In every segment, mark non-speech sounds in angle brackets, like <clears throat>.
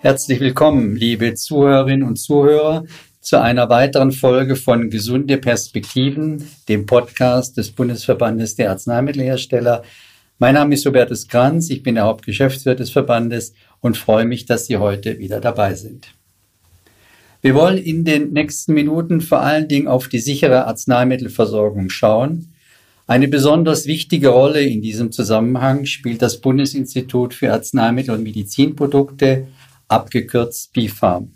Herzlich willkommen, liebe Zuhörerinnen und Zuhörer, zu einer weiteren Folge von Gesunde Perspektiven, dem Podcast des Bundesverbandes der Arzneimittelhersteller. Mein Name ist Hubertus Kranz, ich bin der Hauptgeschäftsführer des Verbandes und freue mich, dass Sie heute wieder dabei sind. Wir wollen in den nächsten Minuten vor allen Dingen auf die sichere Arzneimittelversorgung schauen. Eine besonders wichtige Rolle in diesem Zusammenhang spielt das Bundesinstitut für Arzneimittel und Medizinprodukte, abgekürzt BIFARM.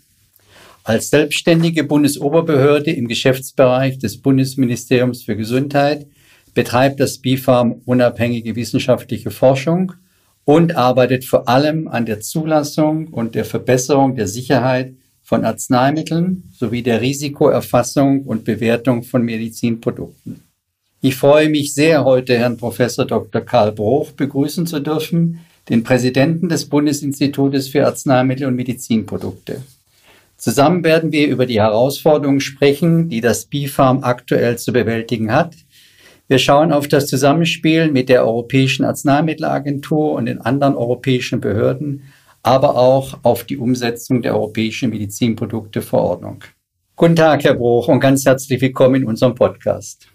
Als selbstständige Bundesoberbehörde im Geschäftsbereich des Bundesministeriums für Gesundheit betreibt das BIFARM unabhängige wissenschaftliche Forschung und arbeitet vor allem an der Zulassung und der Verbesserung der Sicherheit von Arzneimitteln sowie der Risikoerfassung und Bewertung von Medizinprodukten. Ich freue mich sehr, heute Herrn Professor Dr. Karl Bruch begrüßen zu dürfen, den Präsidenten des Bundesinstitutes für Arzneimittel und Medizinprodukte. Zusammen werden wir über die Herausforderungen sprechen, die das BIFARM aktuell zu bewältigen hat. Wir schauen auf das Zusammenspiel mit der Europäischen Arzneimittelagentur und den anderen europäischen Behörden, aber auch auf die Umsetzung der Europäischen Medizinprodukteverordnung. Guten Tag, Herr Bruch, und ganz herzlich willkommen in unserem Podcast.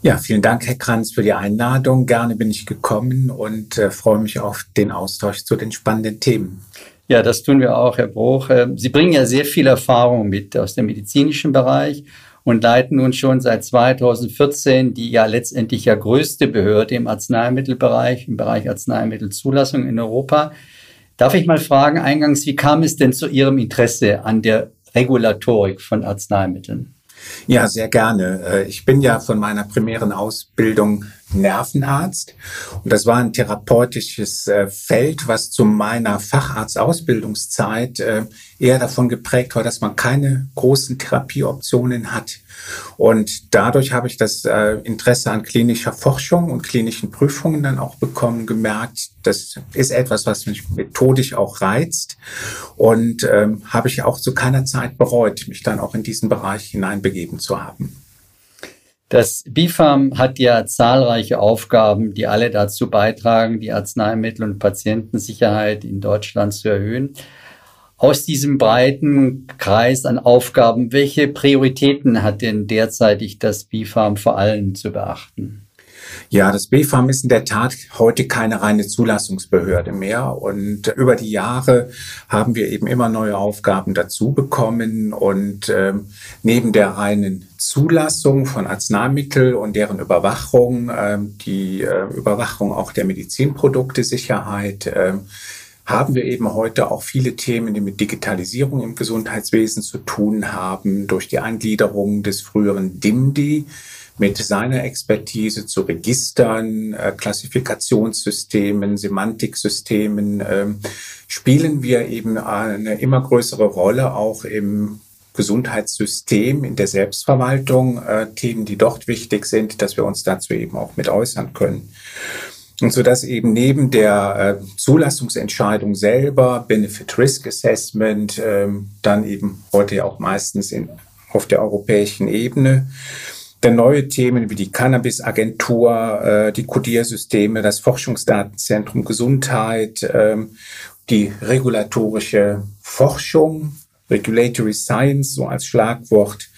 Ja, vielen Dank, Herr Kranz, für die Einladung. Gerne bin ich gekommen und äh, freue mich auf den Austausch zu den spannenden Themen. Ja, das tun wir auch, Herr Bruch. Ähm, Sie bringen ja sehr viel Erfahrung mit aus dem medizinischen Bereich und leiten nun schon seit 2014 die ja letztendlich ja größte Behörde im Arzneimittelbereich, im Bereich Arzneimittelzulassung in Europa. Darf ich mal fragen, eingangs, wie kam es denn zu Ihrem Interesse an der Regulatorik von Arzneimitteln? Ja, sehr gerne. Äh, ich bin ja von meiner primären Ausbildung Nervenarzt und das war ein therapeutisches äh, Feld, was zu meiner Facharztausbildungszeit äh, eher davon geprägt war, dass man keine großen Therapieoptionen hat. Und dadurch habe ich das äh, Interesse an klinischer Forschung und klinischen Prüfungen dann auch bekommen, gemerkt, das ist etwas, was mich methodisch auch reizt. Und ähm, habe ich auch zu keiner Zeit bereut, mich dann auch in diesen Bereich hineinbegeben zu haben. Das BIFAM hat ja zahlreiche Aufgaben, die alle dazu beitragen, die Arzneimittel- und Patientensicherheit in Deutschland zu erhöhen aus diesem breiten Kreis an Aufgaben, welche Prioritäten hat denn derzeitig das BIFARM vor allem zu beachten? Ja, das BFAM ist in der Tat heute keine reine Zulassungsbehörde mehr. Und über die Jahre haben wir eben immer neue Aufgaben dazu bekommen. Und ähm, neben der reinen Zulassung von Arzneimitteln und deren Überwachung, ähm, die äh, Überwachung auch der Medizinprodukte Sicherheit, ähm, haben wir eben heute auch viele Themen, die mit Digitalisierung im Gesundheitswesen zu tun haben, durch die Eingliederung des früheren DIMDI mit seiner Expertise zu Registern, äh, Klassifikationssystemen, Semantiksystemen, äh, spielen wir eben eine immer größere Rolle auch im Gesundheitssystem, in der Selbstverwaltung, äh, Themen, die dort wichtig sind, dass wir uns dazu eben auch mit äußern können. Und so dass eben neben der äh, Zulassungsentscheidung selber, Benefit-Risk-Assessment, ähm, dann eben heute ja auch meistens in, auf der europäischen Ebene, dann neue Themen wie die Cannabis-Agentur, äh, die Codiersysteme, das Forschungsdatenzentrum Gesundheit, äh, die regulatorische Forschung, Regulatory Science so als Schlagwort,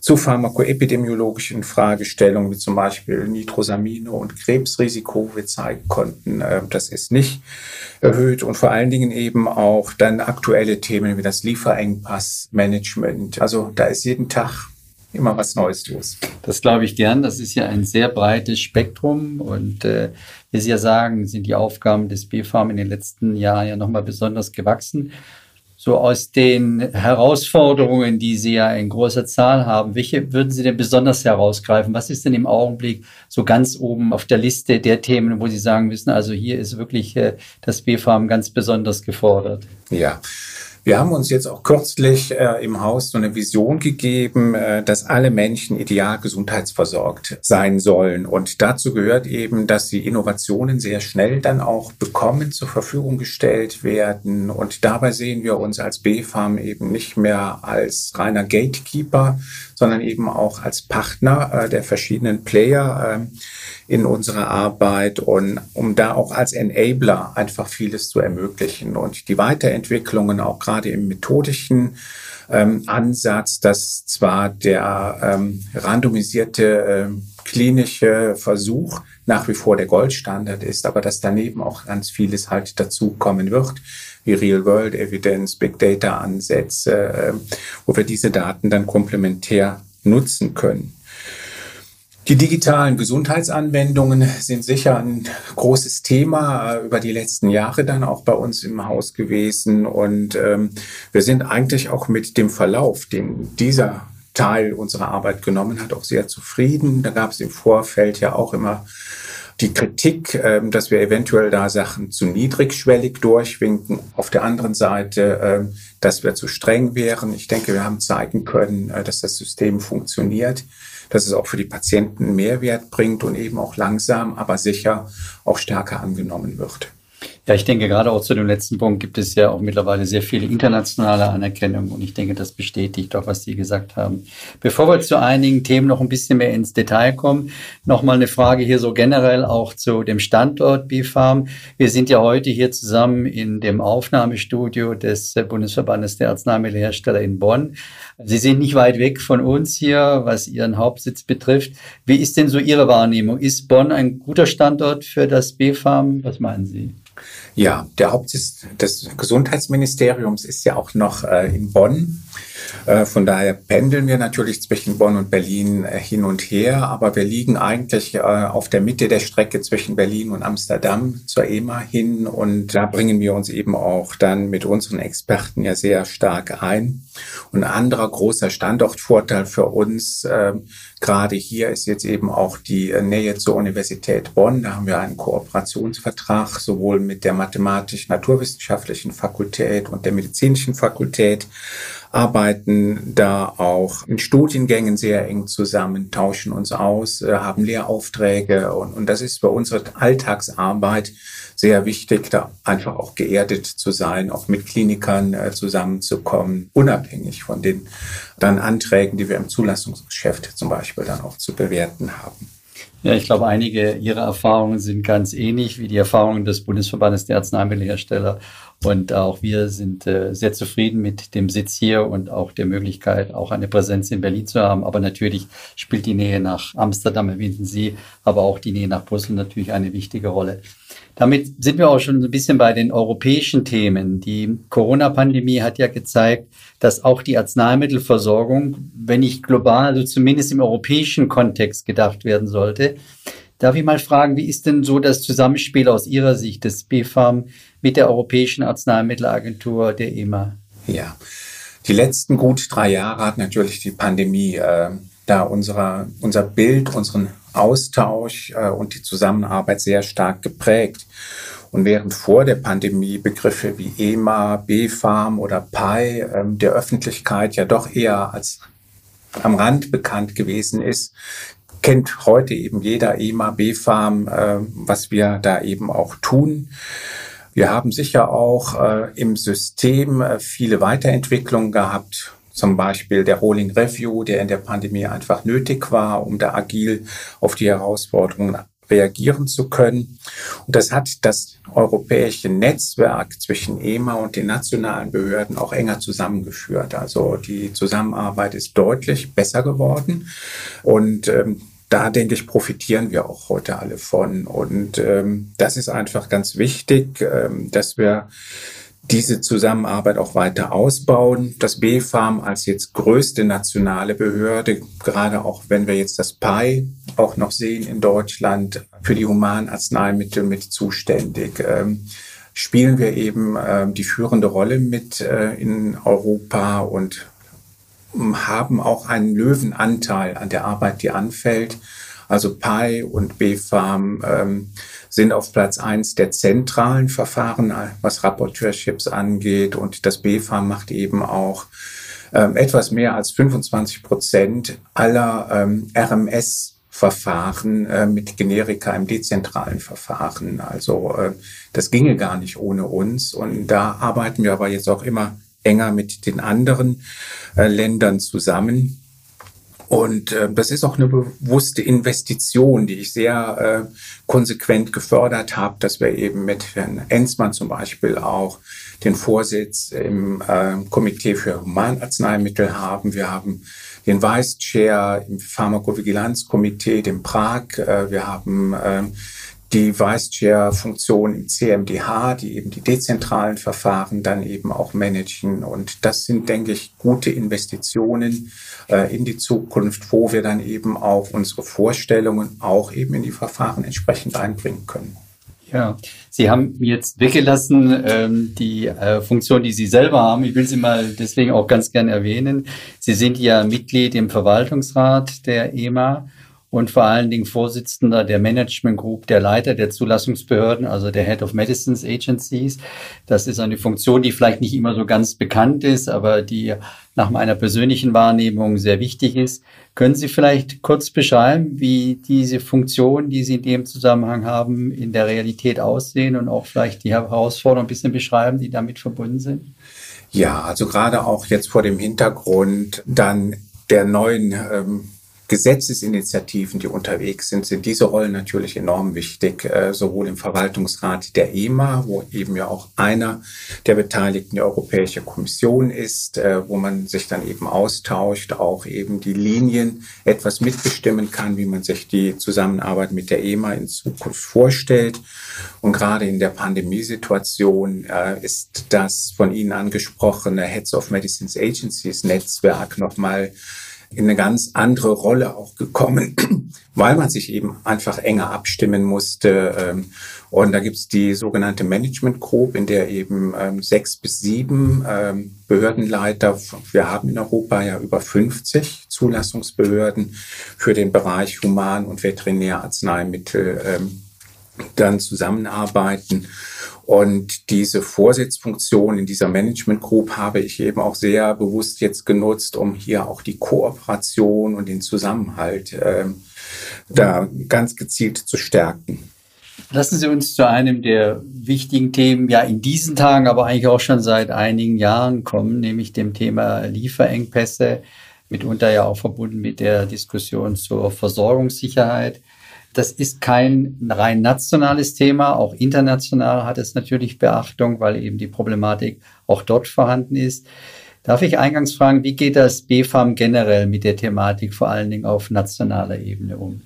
zu pharmakoepidemiologischen Fragestellungen wie zum Beispiel Nitrosamine und Krebsrisiko. Wir zeigen konnten, äh, das ist nicht erhöht und vor allen Dingen eben auch dann aktuelle Themen wie das Lieferengpassmanagement. Also da ist jeden Tag immer was Neues los. Das glaube ich gern. Das ist ja ein sehr breites Spektrum und äh, wie Sie ja sagen, sind die Aufgaben des BFARM in den letzten Jahren ja nochmal besonders gewachsen so aus den Herausforderungen, die Sie ja in großer Zahl haben, welche würden Sie denn besonders herausgreifen? Was ist denn im Augenblick so ganz oben auf der Liste der Themen, wo Sie sagen müssen, also hier ist wirklich äh, das BFAM ganz besonders gefordert? Ja, wir haben uns jetzt auch kürzlich äh, im Haus so eine Vision gegeben, äh, dass alle Menschen ideal gesundheitsversorgt sein sollen. Und dazu gehört eben, dass sie Innovationen sehr schnell dann auch bekommen, zur Verfügung gestellt werden. Und dabei sehen wir uns als BFAM eben nicht mehr als reiner Gatekeeper, sondern eben auch als Partner äh, der verschiedenen Player. Äh, in unserer Arbeit und um da auch als Enabler einfach vieles zu ermöglichen und die Weiterentwicklungen auch gerade im methodischen ähm, Ansatz, dass zwar der ähm, randomisierte äh, klinische Versuch nach wie vor der Goldstandard ist, aber dass daneben auch ganz vieles halt dazukommen wird, wie Real-World-Evidence, Big-Data-Ansätze, äh, wo wir diese Daten dann komplementär nutzen können. Die digitalen Gesundheitsanwendungen sind sicher ein großes Thema äh, über die letzten Jahre dann auch bei uns im Haus gewesen. Und ähm, wir sind eigentlich auch mit dem Verlauf, den dieser Teil unserer Arbeit genommen hat, auch sehr zufrieden. Da gab es im Vorfeld ja auch immer die Kritik, ähm, dass wir eventuell da Sachen zu niedrigschwellig durchwinken. Auf der anderen Seite, ähm, dass wir zu streng wären. Ich denke, wir haben zeigen können, äh, dass das System funktioniert dass es auch für die Patienten Mehrwert bringt und eben auch langsam, aber sicher auch stärker angenommen wird. Ja, ich denke, gerade auch zu dem letzten Punkt gibt es ja auch mittlerweile sehr viele internationale Anerkennung und ich denke, das bestätigt auch, was Sie gesagt haben. Bevor wir zu einigen Themen noch ein bisschen mehr ins Detail kommen, nochmal eine Frage hier so generell auch zu dem Standort BFARM. Wir sind ja heute hier zusammen in dem Aufnahmestudio des Bundesverbandes der Arzneimittelhersteller in Bonn. Sie sind nicht weit weg von uns hier, was Ihren Hauptsitz betrifft. Wie ist denn so Ihre Wahrnehmung? Ist Bonn ein guter Standort für das BFARM? Was meinen Sie? Ja, der Hauptsitz des Gesundheitsministeriums ist ja auch noch äh, in Bonn. Äh, von daher pendeln wir natürlich zwischen Bonn und Berlin äh, hin und her, aber wir liegen eigentlich äh, auf der Mitte der Strecke zwischen Berlin und Amsterdam zur EMA hin und da bringen wir uns eben auch dann mit unseren Experten ja sehr stark ein. Und ein anderer großer Standortvorteil für uns, gerade hier, ist jetzt eben auch die Nähe zur Universität Bonn. Da haben wir einen Kooperationsvertrag sowohl mit der mathematisch-naturwissenschaftlichen Fakultät und der medizinischen Fakultät arbeiten da auch in Studiengängen sehr eng zusammen, tauschen uns aus, äh, haben Lehraufträge und, und das ist für unsere Alltagsarbeit sehr wichtig, da einfach auch geerdet zu sein, auch mit Klinikern äh, zusammenzukommen, unabhängig von den dann Anträgen, die wir im Zulassungsgeschäft zum Beispiel dann auch zu bewerten haben. Ja, ich glaube, einige Ihrer Erfahrungen sind ganz ähnlich wie die Erfahrungen des Bundesverbandes der Arzneimittelhersteller. Und auch wir sind äh, sehr zufrieden mit dem Sitz hier und auch der Möglichkeit, auch eine Präsenz in Berlin zu haben. Aber natürlich spielt die Nähe nach Amsterdam, erwähnten Sie, aber auch die Nähe nach Brüssel natürlich eine wichtige Rolle. Damit sind wir auch schon ein bisschen bei den europäischen Themen. Die Corona-Pandemie hat ja gezeigt, dass auch die Arzneimittelversorgung, wenn nicht global, also zumindest im europäischen Kontext gedacht werden sollte. Darf ich mal fragen, wie ist denn so das Zusammenspiel aus Ihrer Sicht des BfArM mit der Europäischen Arzneimittelagentur, der EMA? Ja, die letzten gut drei Jahre hat natürlich die Pandemie äh, da unserer, unser Bild, unseren Austausch äh, und die Zusammenarbeit sehr stark geprägt. Und während vor der Pandemie Begriffe wie EMA, BFARM oder PI äh, der Öffentlichkeit ja doch eher als am Rand bekannt gewesen ist, kennt heute eben jeder EMA, BFARM, äh, was wir da eben auch tun. Wir haben sicher auch äh, im System äh, viele Weiterentwicklungen gehabt zum Beispiel der Rolling Review, der in der Pandemie einfach nötig war, um da agil auf die Herausforderungen reagieren zu können. Und das hat das europäische Netzwerk zwischen EMA und den nationalen Behörden auch enger zusammengeführt. Also die Zusammenarbeit ist deutlich besser geworden. Und ähm, da denke ich, profitieren wir auch heute alle von. Und ähm, das ist einfach ganz wichtig, ähm, dass wir diese Zusammenarbeit auch weiter ausbauen. Das BfArM als jetzt größte nationale Behörde, gerade auch wenn wir jetzt das PI auch noch sehen in Deutschland, für die Humanarzneimittel mit zuständig. Ähm, spielen wir eben äh, die führende Rolle mit äh, in Europa und haben auch einen Löwenanteil an der Arbeit, die anfällt. Also PI und BfArM ähm, sind auf Platz eins der zentralen Verfahren, was Rapporteurships angeht. Und das BfArM macht eben auch ähm, etwas mehr als 25 Prozent aller ähm, RMS Verfahren äh, mit Generika im dezentralen Verfahren. Also äh, das ginge gar nicht ohne uns. Und da arbeiten wir aber jetzt auch immer enger mit den anderen äh, Ländern zusammen Und äh, das ist auch eine bewusste Investition, die ich sehr äh, konsequent gefördert habe, dass wir eben mit Herrn Enzmann zum Beispiel auch den Vorsitz im äh, Komitee für Humanarzneimittel haben. Wir haben den Vice Chair im Pharmakovigilanzkomitee, dem Prag. Äh, wir haben äh, die Vice Chair-Funktion im CMDH, die eben die dezentralen Verfahren dann eben auch managen. Und das sind, denke ich, gute Investitionen äh, in die Zukunft, wo wir dann eben auch unsere Vorstellungen auch eben in die Verfahren entsprechend einbringen können. Ja, Sie haben jetzt weggelassen ähm, die äh, Funktion, die Sie selber haben. Ich will sie mal deswegen auch ganz gern erwähnen. Sie sind ja Mitglied im Verwaltungsrat der EMA und vor allen Dingen Vorsitzender der Management Group, der Leiter der Zulassungsbehörden, also der Head of Medicines Agencies. Das ist eine Funktion, die vielleicht nicht immer so ganz bekannt ist, aber die nach meiner persönlichen Wahrnehmung sehr wichtig ist. Können Sie vielleicht kurz beschreiben, wie diese Funktionen, die Sie in dem Zusammenhang haben, in der Realität aussehen und auch vielleicht die Herausforderungen ein bisschen beschreiben, die damit verbunden sind? Ja, also gerade auch jetzt vor dem Hintergrund dann der neuen ähm, Gesetzesinitiativen, die unterwegs sind, sind diese Rollen natürlich enorm wichtig, äh, sowohl im Verwaltungsrat der EMA, wo eben ja auch einer der Beteiligten die Europäische Kommission ist, äh, wo man sich dann eben austauscht, auch eben die Linien etwas mitbestimmen kann, wie man sich die Zusammenarbeit mit der EMA in Zukunft vorstellt. Und gerade in der Pandemiesituation äh, ist das von Ihnen angesprochene Heads of Medicines Agencies Netzwerk nochmal in eine ganz andere Rolle auch gekommen, <clears throat> weil man sich eben einfach enger abstimmen musste. Ähm, und da gibt's die sogenannte Management Group, in der eben ähm, sechs bis sieben ähm, Behördenleiter, wir haben in Europa ja über 50 Zulassungsbehörden für den Bereich Human- und Veterinärarzneimittel dann zusammenarbeiten. Und diese Vorsitzfunktion in dieser Management Group habe ich eben auch sehr bewusst jetzt genutzt, um hier auch die Kooperation und den Zusammenhalt äh, da ganz gezielt zu stärken. Lassen Sie uns zu einem der wichtigen Themen ja in diesen Tagen, aber eigentlich auch schon seit einigen Jahren kommen, nämlich dem Thema Lieferengpässe, mitunter ja auch verbunden mit der Diskussion zur Versorgungssicherheit. Das ist kein rein nationales Thema. Auch international hat es natürlich Beachtung, weil eben die Problematik auch dort vorhanden ist. Darf ich eingangs fragen, wie geht das BFAM generell mit der Thematik vor allen Dingen auf nationaler Ebene um?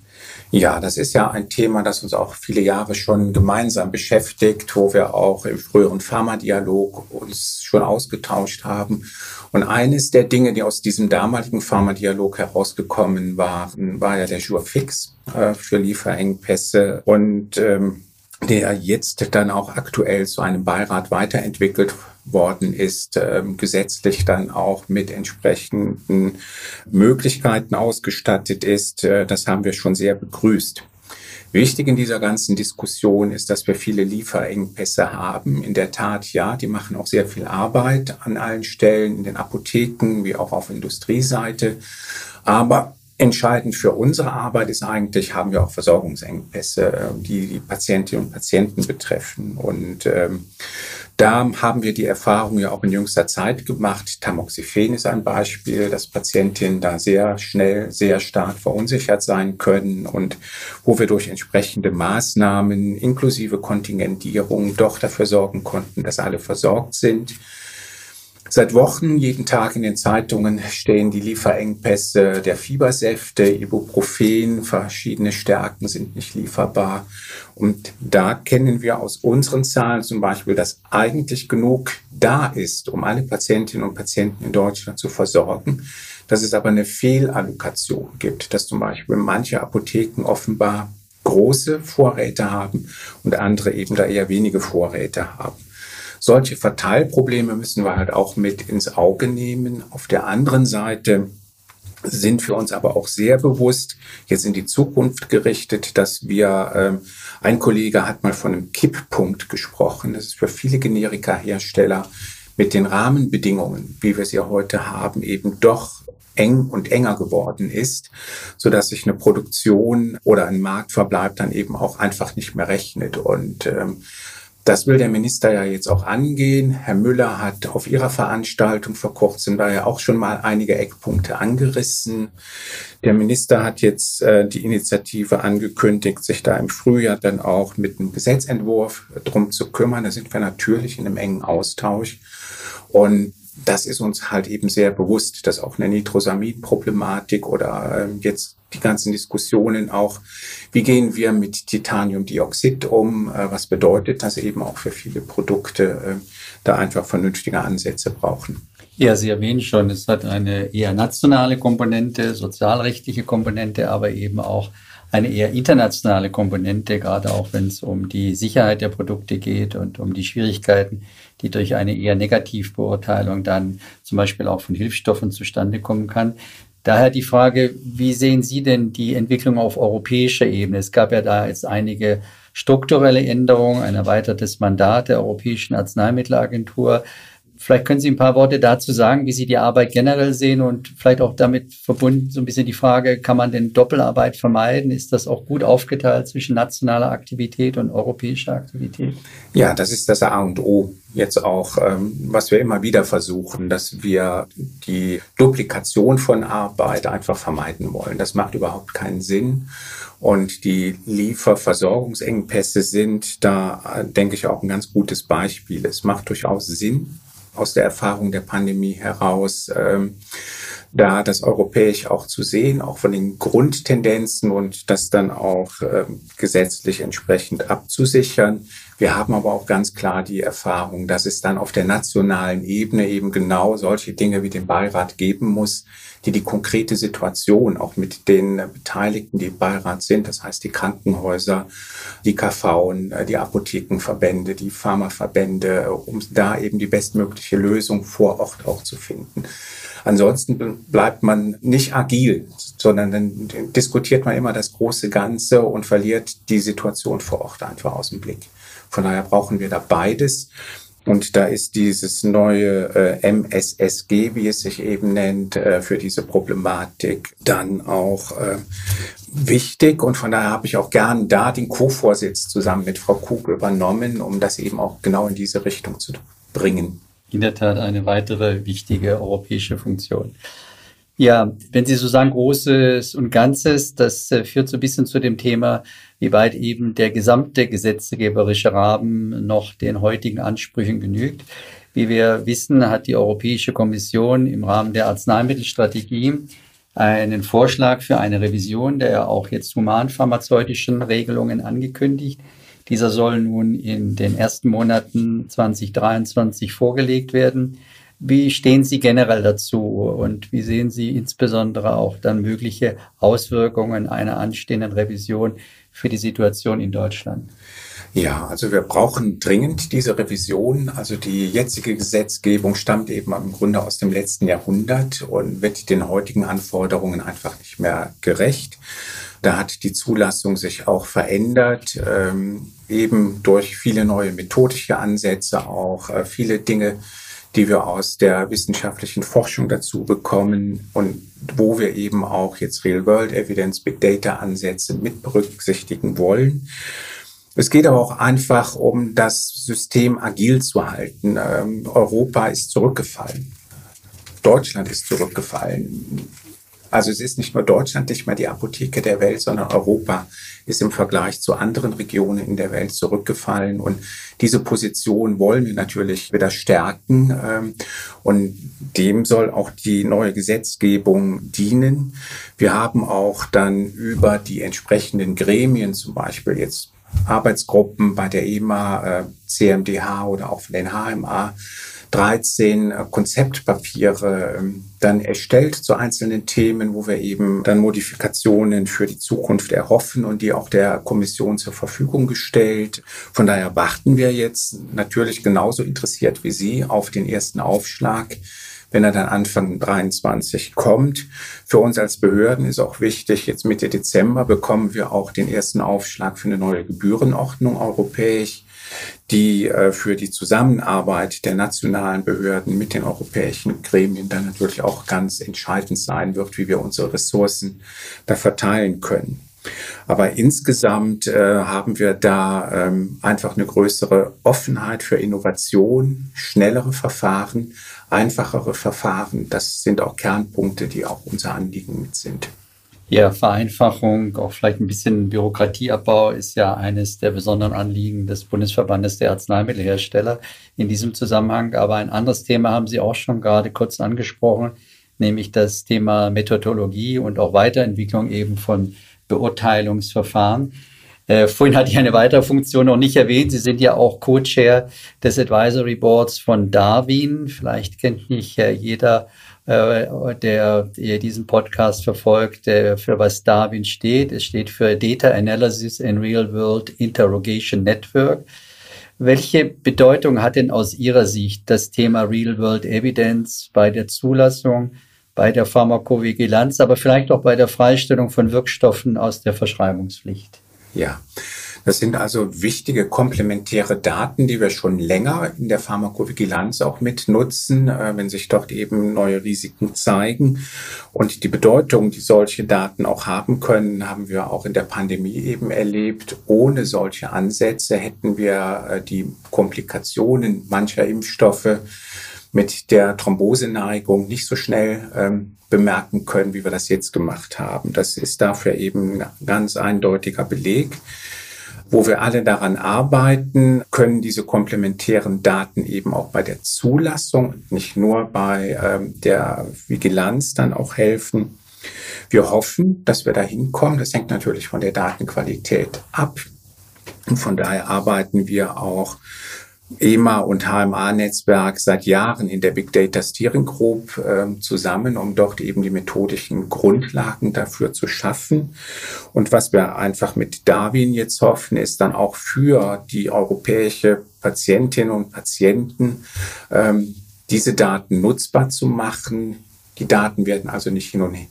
Ja, das ist ja ein Thema, das uns auch viele Jahre schon gemeinsam beschäftigt, wo wir auch im früheren Pharmadialog uns schon ausgetauscht haben. Und eines der Dinge, die aus diesem damaligen Pharmadialog herausgekommen waren, war ja der Jurfix äh, für Lieferengpässe und ähm, der jetzt dann auch aktuell zu einem Beirat weiterentwickelt worden ist, äh, gesetzlich dann auch mit entsprechenden Möglichkeiten ausgestattet ist. Äh, das haben wir schon sehr begrüßt. Wichtig in dieser ganzen Diskussion ist, dass wir viele Lieferengpässe haben. In der Tat, ja, die machen auch sehr viel Arbeit an allen Stellen, in den Apotheken wie auch auf Industrieseite. Aber Entscheidend für unsere Arbeit ist eigentlich, haben wir auch Versorgungsengpässe, die die Patientinnen und Patienten betreffen. Und ähm, da haben wir die Erfahrung ja auch in jüngster Zeit gemacht. Tamoxifen ist ein Beispiel, dass Patientinnen da sehr schnell, sehr stark verunsichert sein können und wo wir durch entsprechende Maßnahmen inklusive Kontingentierung doch dafür sorgen konnten, dass alle versorgt sind. Seit Wochen, jeden Tag in den Zeitungen stehen die Lieferengpässe der Fiebersäfte, Ibuprofen, verschiedene Stärken sind nicht lieferbar. Und da kennen wir aus unseren Zahlen zum Beispiel, dass eigentlich genug da ist, um alle Patientinnen und Patienten in Deutschland zu versorgen, dass es aber eine Fehlallokation gibt, dass zum Beispiel manche Apotheken offenbar große Vorräte haben und andere eben da eher wenige Vorräte haben. Solche Verteilprobleme müssen wir halt auch mit ins Auge nehmen. Auf der anderen Seite sind wir uns aber auch sehr bewusst, jetzt in die Zukunft gerichtet, dass wir, ähm, ein Kollege hat mal von einem Kipppunkt gesprochen. Das ist für viele Generika-Hersteller mit den Rahmenbedingungen, wie wir sie heute haben, eben doch eng und enger geworden ist, so dass sich eine Produktion oder ein Marktverbleib dann eben auch einfach nicht mehr rechnet. Und ähm, Das will der Minister ja jetzt auch angehen. Herr Müller hat auf Ihrer Veranstaltung vor kurzem da ja auch schon mal einige Eckpunkte angerissen. Der Minister hat jetzt äh, die Initiative angekündigt, sich da im Frühjahr dann auch mit einem Gesetzentwurf drum zu kümmern. Da sind wir natürlich in einem engen Austausch. Und das ist uns halt eben sehr bewusst, dass auch eine Nitrosamin-Problematik oder äh, jetzt die ganzen Diskussionen auch, wie gehen wir mit Titaniumdioxid um, äh, was bedeutet das eben auch für viele Produkte, äh, da einfach vernünftige Ansätze brauchen. Ja, Sie erwähnen schon, es hat eine eher nationale Komponente, sozialrechtliche Komponente, aber eben auch eine eher internationale Komponente, gerade auch wenn es um die Sicherheit der Produkte geht und um die Schwierigkeiten, die durch eine eher Negativbeurteilung dann zum Beispiel auch von Hilfsstoffen zustande kommen kann. Daher die Frage, wie sehen Sie denn die Entwicklung auf europäischer Ebene? Es gab ja da jetzt einige strukturelle Änderungen, ein erweitertes Mandat der Europäischen Arzneimittelagentur. Vielleicht können Sie ein paar Worte dazu sagen, wie Sie die Arbeit generell sehen und vielleicht auch damit verbunden so ein bisschen die Frage, kann man denn Doppelarbeit vermeiden? Ist das auch gut aufgeteilt zwischen nationaler Aktivität und europäischer Aktivität? Ja, das ist das A und O jetzt auch, ähm, was wir immer wieder versuchen, dass wir die Duplikation von Arbeit einfach vermeiden wollen. Das macht überhaupt keinen Sinn. Und die Lieferversorgungsengpässe sind da, denke ich, auch ein ganz gutes Beispiel. Es macht durchaus Sinn, aus der Erfahrung der Pandemie heraus, ähm, da das europäisch auch zu sehen, auch von den Grundtendenzen und das dann auch ähm, gesetzlich entsprechend abzusichern. Wir haben aber auch ganz klar die Erfahrung, dass es dann auf der nationalen Ebene eben genau solche Dinge wie den Beirat geben muss, die die konkrete Situation auch mit den Beteiligten, die im Beirat sind, das heißt die Krankenhäuser, die KV, die Apothekenverbände, die Pharmaverbände, um da eben die bestmögliche Lösung vor Ort auch zu finden. Ansonsten bleibt man nicht agil, sondern dann diskutiert man immer das große Ganze und verliert die Situation vor Ort einfach aus dem Blick. Von daher brauchen wir da beides. Und da ist dieses neue äh, MSSG, wie es sich eben nennt, äh, für diese Problematik dann auch äh, wichtig. Und von daher habe ich auch gern da den Co-Vorsitz zusammen mit Frau Kugel übernommen, um das eben auch genau in diese Richtung zu bringen. In der Tat eine weitere wichtige europäische Funktion. Ja, wenn Sie so sagen, Großes und Ganzes, das äh, führt so ein bisschen zu dem Thema, wie weit eben der gesamte gesetzgeberische Rahmen noch den heutigen Ansprüchen genügt. Wie wir wissen, hat die Europäische Kommission im Rahmen der Arzneimittelstrategie einen Vorschlag für eine Revision der auch jetzt humanpharmazeutischen Regelungen angekündigt. Dieser soll nun in den ersten Monaten 2023 vorgelegt werden. Wie stehen Sie generell dazu und wie sehen Sie insbesondere auch dann mögliche Auswirkungen einer anstehenden Revision für die Situation in Deutschland? Ja, also wir brauchen dringend diese Revision. Also die jetzige Gesetzgebung stammt eben im Grunde aus dem letzten Jahrhundert und wird den heutigen Anforderungen einfach nicht mehr gerecht. Da hat die Zulassung sich auch verändert, ähm, eben durch viele neue methodische Ansätze, auch äh, viele Dinge, die wir aus der wissenschaftlichen Forschung dazu bekommen und wo wir eben auch jetzt Real-World Evidence, Big Data Ansätze mit berücksichtigen wollen. Es geht aber auch einfach um das System agil zu halten. Ähm, Europa ist zurückgefallen. Deutschland ist zurückgefallen. Also es ist nicht nur Deutschland nicht mehr die Apotheke der Welt, sondern Europa ist im Vergleich zu anderen Regionen in der Welt zurückgefallen. Und diese Position wollen wir natürlich wieder stärken. Ähm, und dem soll auch die neue Gesetzgebung dienen. Wir haben auch dann über die entsprechenden Gremien, zum Beispiel jetzt Arbeitsgruppen bei der EMA, äh, CMDH oder auch den HMA, 13 äh, Konzeptpapiere ähm, dann erstellt zu einzelnen Themen, wo wir eben dann Modifikationen für die Zukunft erhoffen und die auch der Kommission zur Verfügung gestellt. Von daher warten wir jetzt natürlich genauso interessiert wie Sie auf den ersten Aufschlag wenn er dann Anfang 23 kommt. Für uns als Behörden ist auch wichtig, jetzt Mitte Dezember bekommen wir auch den ersten Aufschlag für eine neue Gebührenordnung europäisch die äh, für die Zusammenarbeit der nationalen Behörden mit den europäischen Gremien dann natürlich auch ganz entscheidend sein wird, wie wir unsere Ressourcen da verteilen können. Aber insgesamt äh, haben wir da ähm, einfach eine größere Offenheit für Innovation, schnellere Verfahren, einfachere Verfahren. Das sind auch Kernpunkte, die auch unser Anliegen mit sind. Ja, Vereinfachung, auch vielleicht ein bisschen Bürokratieabbau ist ja eines der besonderen Anliegen des Bundesverbandes der Arzneimittelhersteller in diesem Zusammenhang. Aber ein anderes Thema haben Sie auch schon gerade kurz angesprochen, nämlich das Thema Methodologie und auch Weiterentwicklung eben von Beurteilungsverfahren. Äh, vorhin hatte ich eine weitere Funktion noch nicht erwähnt. Sie sind ja auch Co-Chair des Advisory Boards von Darwin. Vielleicht kennt nicht äh, jeder, der, der diesen Podcast verfolgt, für was Darwin steht. Es steht für Data Analysis in Real World Interrogation Network. Welche Bedeutung hat denn aus Ihrer Sicht das Thema Real World Evidence bei der Zulassung bei der Pharmakovigilanz, aber vielleicht auch bei der Freistellung von Wirkstoffen aus der Verschreibungspflicht. Ja, das sind also wichtige komplementäre Daten, die wir schon länger in der Pharmakovigilanz auch mit nutzen, äh, wenn sich dort eben neue Risiken zeigen. Und die Bedeutung, die solche Daten auch haben können, haben wir auch in der Pandemie eben erlebt. Ohne solche Ansätze hätten wir äh, die Komplikationen mancher Impfstoffe mit der Thromboseneigung nicht so schnell ähm, bemerken können, wie wir das jetzt gemacht haben. Das ist dafür eben ein ganz eindeutiger Beleg. Wo wir alle daran arbeiten, können diese komplementären Daten eben auch bei der Zulassung, nicht nur bei ähm, der Vigilanz dann auch helfen. Wir hoffen, dass wir da hinkommen. Das hängt natürlich von der Datenqualität ab. Und von daher arbeiten wir auch EMA und HMA-Netzwerk seit Jahren in der Big Data Steering Group äh, zusammen, um dort eben die methodischen Grundlagen dafür zu schaffen. Und was wir einfach mit Darwin jetzt hoffen, ist dann auch für die europäische Patientinnen und Patienten ähm, diese Daten nutzbar zu machen. Die Daten werden also nicht hin und her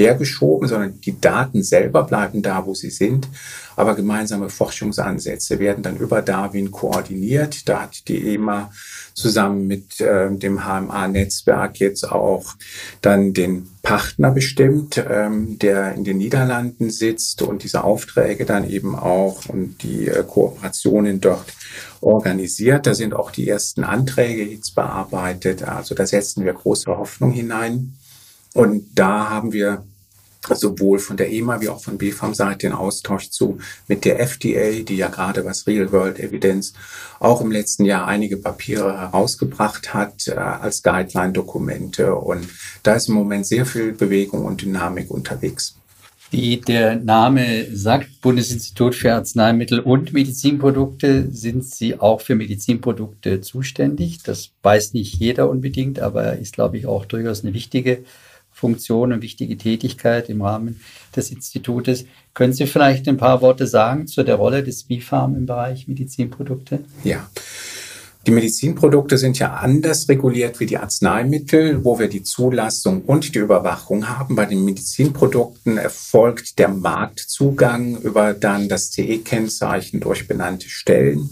hergeschoben, sondern die Daten selber bleiben da, wo sie sind. Aber gemeinsame Forschungsansätze werden dann über Darwin koordiniert. Da hat die EMA zusammen mit äh, dem HMA-Netzwerk jetzt auch dann den Partner bestimmt, ähm, der in den Niederlanden sitzt und diese Aufträge dann eben auch und die äh, Kooperationen dort organisiert. Da sind auch die ersten Anträge jetzt bearbeitet. Also da setzen wir große Hoffnung hinein. Und da haben wir sowohl von der EMA wie auch von BfArM-Seite den Austausch zu mit der FDA, die ja gerade was Real-World-Evidenz auch im letzten Jahr einige Papiere herausgebracht hat äh, als Guideline-Dokumente. Und da ist im Moment sehr viel Bewegung und Dynamik unterwegs. Wie der Name sagt, Bundesinstitut für Arzneimittel und Medizinprodukte, sind Sie auch für Medizinprodukte zuständig. Das weiß nicht jeder unbedingt, aber ist, glaube ich, auch durchaus eine wichtige Funktion und wichtige Tätigkeit im Rahmen des Institutes. Können Sie vielleicht ein paar Worte sagen zu der Rolle des BIFARM im Bereich Medizinprodukte? Ja. Die Medizinprodukte sind ja anders reguliert wie die Arzneimittel, wo wir die Zulassung und die Überwachung haben. Bei den Medizinprodukten erfolgt der Marktzugang über dann das CE-Kennzeichen durch benannte Stellen.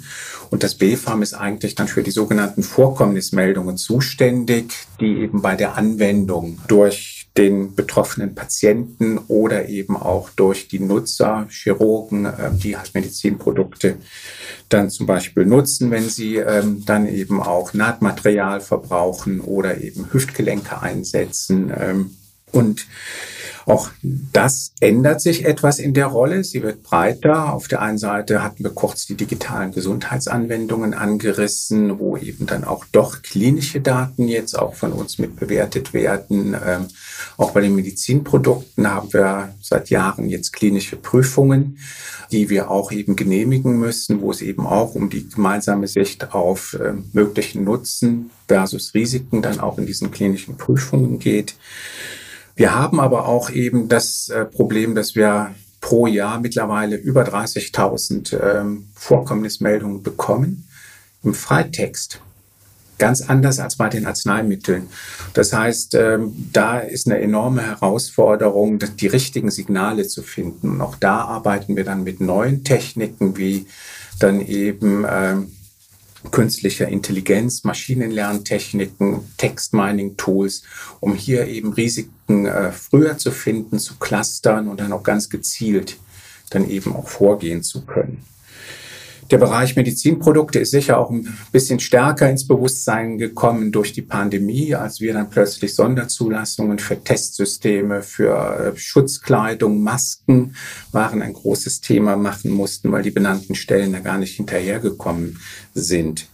Und das BfArM ist eigentlich dann für die sogenannten Vorkommnismeldungen zuständig, die eben bei der Anwendung durch den betroffenen Patienten oder eben auch durch die Nutzer, Chirurgen, ähm, die halt Medizinprodukte dann zum Beispiel nutzen, wenn sie ähm, dann eben auch Nahtmaterial verbrauchen oder eben Hüftgelenke einsetzen. Und auch das ändert sich etwas in der Rolle. Sie wird breiter. Auf der einen Seite hatten wir kurz die digitalen Gesundheitsanwendungen angerissen, wo eben dann auch doch klinische Daten jetzt auch von uns mit bewertet werden. Ähm, auch bei den Medizinprodukten haben wir seit Jahren jetzt klinische Prüfungen, die wir auch eben genehmigen müssen, wo es eben auch um die gemeinsame Sicht auf äh, möglichen Nutzen versus Risiken dann auch in diesen klinischen Prüfungen geht. Wir haben aber auch eben das äh, Problem, dass wir pro Jahr mittlerweile über 30.000 ähm, Vorkommnismeldungen bekommen im Freitext. Ganz anders als bei den Arzneimitteln. Das heißt, ähm, da ist eine enorme Herausforderung, die richtigen Signale zu finden. Und auch da arbeiten wir dann mit neuen Techniken wie dann eben ähm, künstlicher Intelligenz, Maschinenlerntechniken, Textmining-Tools, um hier eben Risiken äh, früher zu finden, zu clustern und dann auch ganz gezielt dann eben auch vorgehen zu können. Der Bereich Medizinprodukte ist sicher auch ein bisschen stärker ins Bewusstsein gekommen durch die Pandemie, als wir dann plötzlich Sonderzulassungen für Testsysteme, für äh, Schutzkleidung, Masken waren ein großes Thema machen mussten, weil die benannten Stellen da gar nicht hinterhergekommen sind.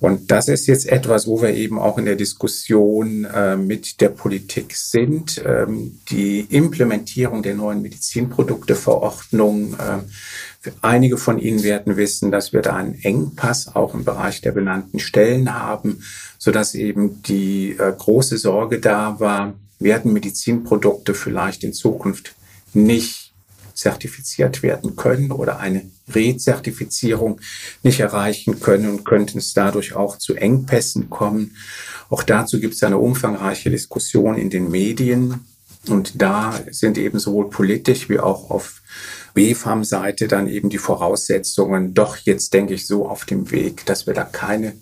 Und das ist jetzt etwas, wo wir eben auch in der Diskussion äh, mit der Politik sind. Ähm, die Implementierung der neuen Medizinprodukteverordnung. Äh, einige von Ihnen werden wissen, dass wir da einen Engpass auch im Bereich der benannten Stellen haben, sodass eben die äh, große Sorge da war, werden Medizinprodukte vielleicht in Zukunft nicht zertifiziert werden können oder eine Rezertifizierung nicht erreichen können und könnten es dadurch auch zu Engpässen kommen. Auch dazu gibt es eine umfangreiche Diskussion in den Medien. Und da sind eben sowohl politisch wie auch auf BFAM-Seite dann eben die Voraussetzungen doch jetzt, denke ich, so auf dem Weg, dass wir da keine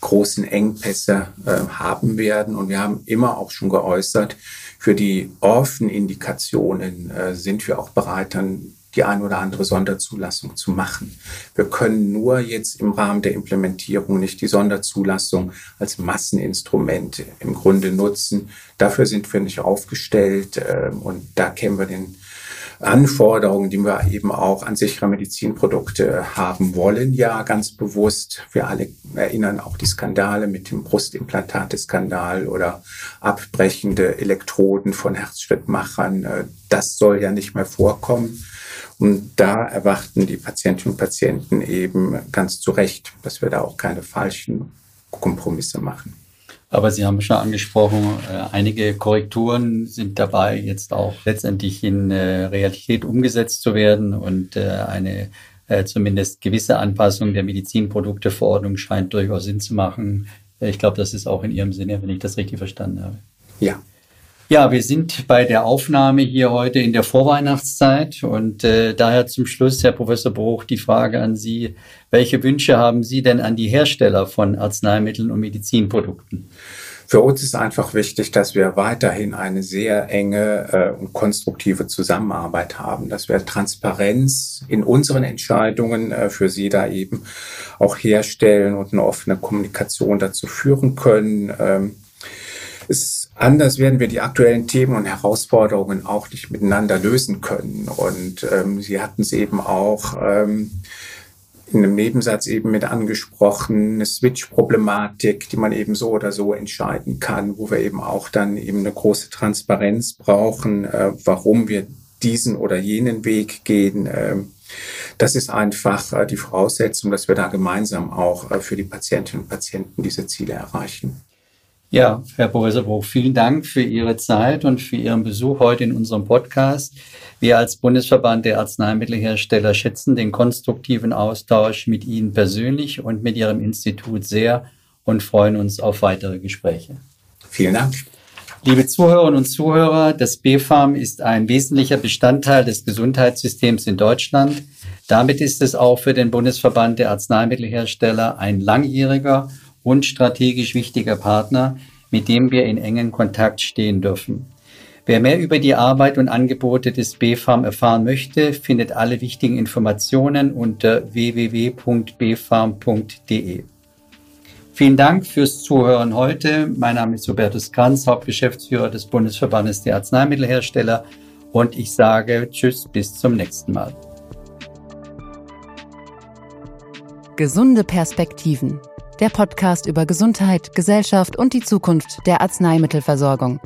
großen Engpässe äh, haben werden. Und wir haben immer auch schon geäußert, für die offenen Indikationen äh, sind wir auch bereit, dann die ein oder andere Sonderzulassung zu machen. Wir können nur jetzt im Rahmen der Implementierung nicht die Sonderzulassung als Masseninstrument im Grunde nutzen. Dafür sind wir nicht aufgestellt äh, und da kennen wir den Anforderungen, die wir eben auch an sichere Medizinprodukte haben wollen, ja ganz bewusst. Wir alle erinnern auch die Skandale mit dem Brustimplantate-Skandal oder abbrechende Elektroden von Herzschrittmachern. Äh, das soll ja nicht mehr vorkommen. Und da erwarten die Patientinnen und Patienten eben ganz zu Recht, dass wir da auch keine falschen Kompromisse machen. Aber Sie haben schon angesprochen, äh, einige Korrekturen sind dabei, jetzt auch letztendlich in äh, Realität umgesetzt zu werden und äh, eine zumindest gewisse Anpassung der Medizinprodukteverordnung scheint durchaus Sinn zu machen. Ich glaube, das ist auch in Ihrem Sinne, wenn ich das richtig verstanden habe. Ja, ja, wir sind bei der Aufnahme hier heute in der Vorweihnachtszeit und äh, daher zum Schluss, Herr Professor Bruch, die Frage an Sie, welche Wünsche haben Sie denn an die Hersteller von Arzneimitteln und Medizinprodukten? Für uns ist einfach wichtig, dass wir weiterhin eine sehr enge äh, und konstruktive Zusammenarbeit haben, dass wir Transparenz in unseren Entscheidungen äh, für Sie da eben auch herstellen und eine offene Kommunikation dazu führen können. Ähm, es, anders werden wir die aktuellen Themen und Herausforderungen auch nicht miteinander lösen können. Und ähm, Sie hatten es eben auch ähm, in einem Nebensatz eben mit angesprochen, eine Switch-Problematik, die man eben so oder so entscheiden kann, wo wir eben auch dann eben eine große Transparenz brauchen, äh, warum wir diesen oder jenen Weg gehen. Ähm, das ist einfach äh, die Voraussetzung, dass wir da gemeinsam auch äh, für die Patientinnen und Patienten diese Ziele erreichen. Ja, Herr Professor Bruch, vielen Dank für Ihre Zeit und für Ihren Besuch heute in unserem Podcast. Wir als Bundesverband der Arzneimittelhersteller schätzen den konstruktiven Austausch mit Ihnen persönlich und mit Ihrem Institut sehr und freuen uns auf weitere Gespräche. Vielen Dank. Liebe Zuhörerinnen und Zuhörer, das BfArM ist ein wesentlicher Bestandteil des Gesundheitssystems in Deutschland. Damit ist es auch für den Bundesverband der Arzneimittelhersteller ein langjähriger und strategisch wichtiger Partner, mit dem wir in engen Kontakt stehen dürfen. Wer mehr über die Arbeit und Angebote des BFARM erfahren möchte, findet alle wichtigen Informationen unter www.bfarm.de. Vielen Dank fürs Zuhören heute. Mein Name ist Hubertus Kranz, Hauptgeschäftsführer des Bundesverbandes der Arzneimittelhersteller und ich sage Tschüss bis zum nächsten Mal. Gesunde Perspektiven der Podcast über Gesundheit, Gesellschaft und die Zukunft der Arzneimittelversorgung.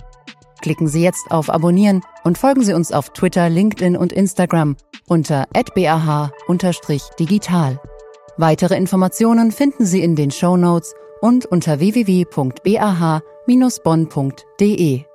Klicken Sie jetzt auf Abonnieren und folgen Sie uns auf Twitter, LinkedIn und Instagram unter bah-digital. Weitere Informationen finden Sie in den Show Notes und unter www.bah-bonn.de.